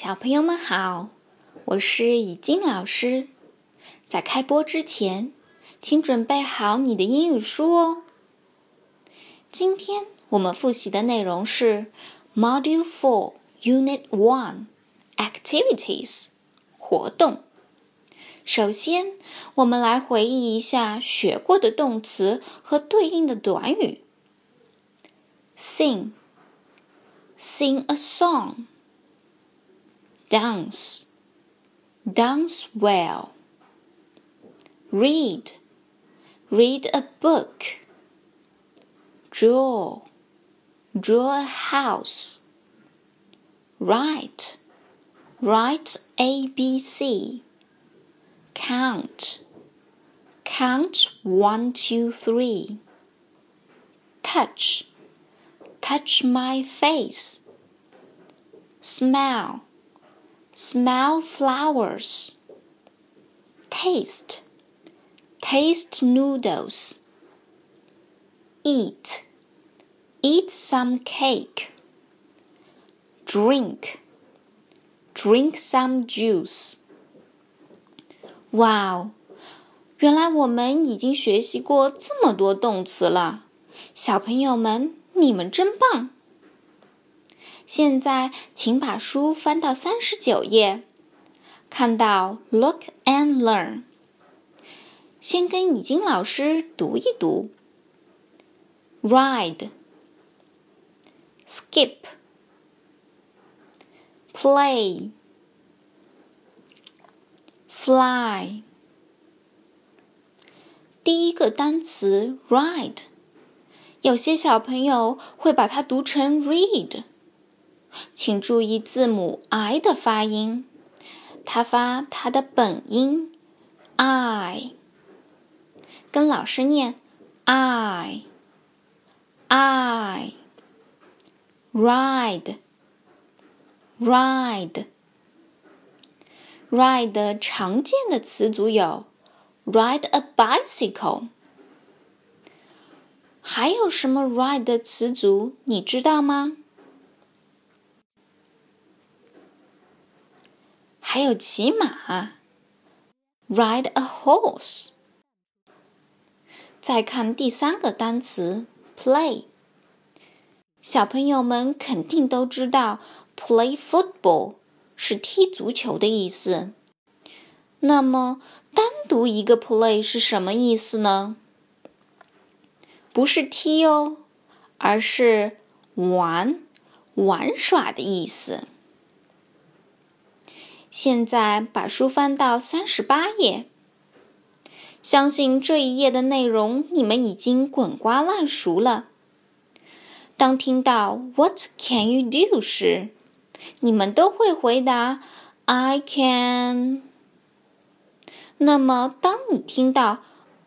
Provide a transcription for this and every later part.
小朋友们好，我是以金老师。在开播之前，请准备好你的英语书哦。今天我们复习的内容是 Module Four Unit One Activities 活动。首先，我们来回忆一下学过的动词和对应的短语。Sing, sing a song. Dance, dance well. Read, read a book. Draw, draw a house. Write, write ABC. Count, count one, two, three. Touch, touch my face. Smell, smell flowers. Taste, taste noodles. Eat, eat some cake. Drink, drink some juice. 哇哦！原来我们已经学习过这么多动词了，小朋友们，你们真棒！ 现在，请把书翻到三十九页，看到 “Look and learn”。先跟已经老师读一读：ride、skip、play。Fly。第一个单词 ride，有些小朋友会把它读成 read，请注意字母 i 的发音，它发它的本音。I，跟老师念 i i ride ride。ride 常见的词组有 ride a bicycle，还有什么 ride 的词组你知道吗？还有骑马，ride a horse。再看第三个单词 play，小朋友们肯定都知道 play football。是踢足球的意思。那么，单独一个 play 是什么意思呢？不是踢哦，而是玩、玩耍的意思。现在把书翻到三十八页，相信这一页的内容你们已经滚瓜烂熟了。当听到 "What can you do" 时，你们都会回答 "I can"。那么，当你听到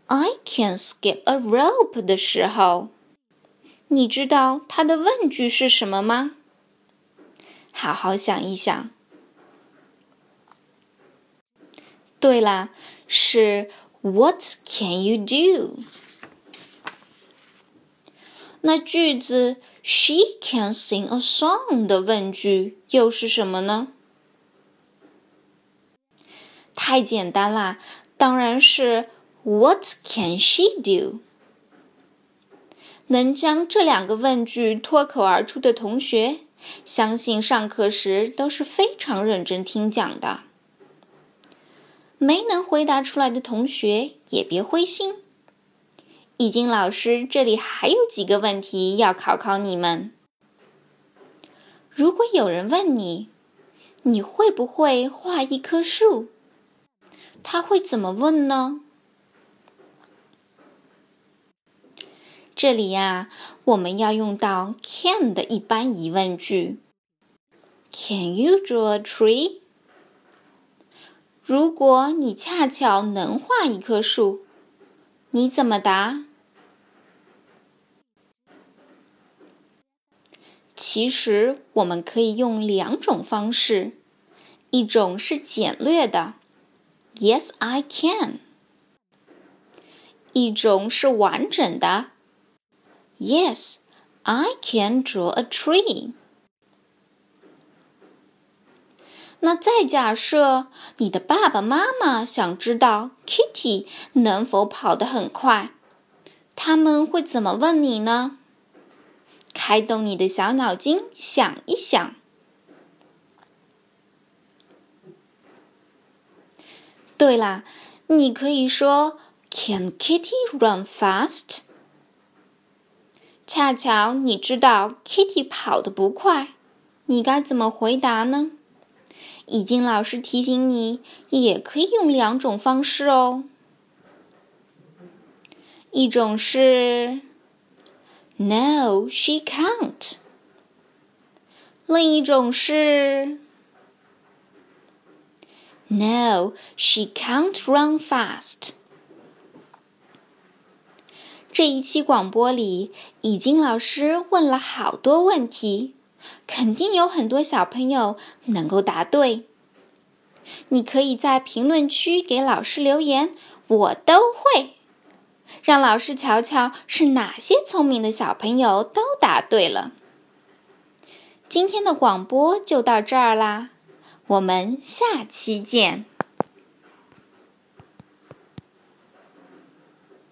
"I can skip a rope" 的时候，你知道它的问句是什么吗？好好想一想。对了，是 "What can you do"。那句子。She can sing a song 的问句又是什么呢？太简单啦，当然是 What can she do？能将这两个问句脱口而出的同学，相信上课时都是非常认真听讲的。没能回答出来的同学也别灰心。易经老师这里还有几个问题要考考你们。如果有人问你，你会不会画一棵树？他会怎么问呢？这里呀，我们要用到 can 的一般疑问句。Can you draw a tree？如果你恰巧能画一棵树，你怎么答？其实我们可以用两种方式，一种是简略的，Yes, I can；一种是完整的，Yes, I can draw a tree。那再假设你的爸爸妈妈想知道 Kitty 能否跑得很快，他们会怎么问你呢？开动你的小脑筋，想一想。对啦，你可以说 “Can Kitty run fast？” 恰巧你知道 Kitty 跑得不快，你该怎么回答呢？已经老师提醒你，也可以用两种方式哦。一种是 “No, she can't”，另一种是。No, she can't run fast. 这一期广播里，已经老师问了好多问题，肯定有很多小朋友能够答对。你可以在评论区给老师留言，我都会，让老师瞧瞧是哪些聪明的小朋友都答对了。今天的广播就到这儿啦。我们下期见。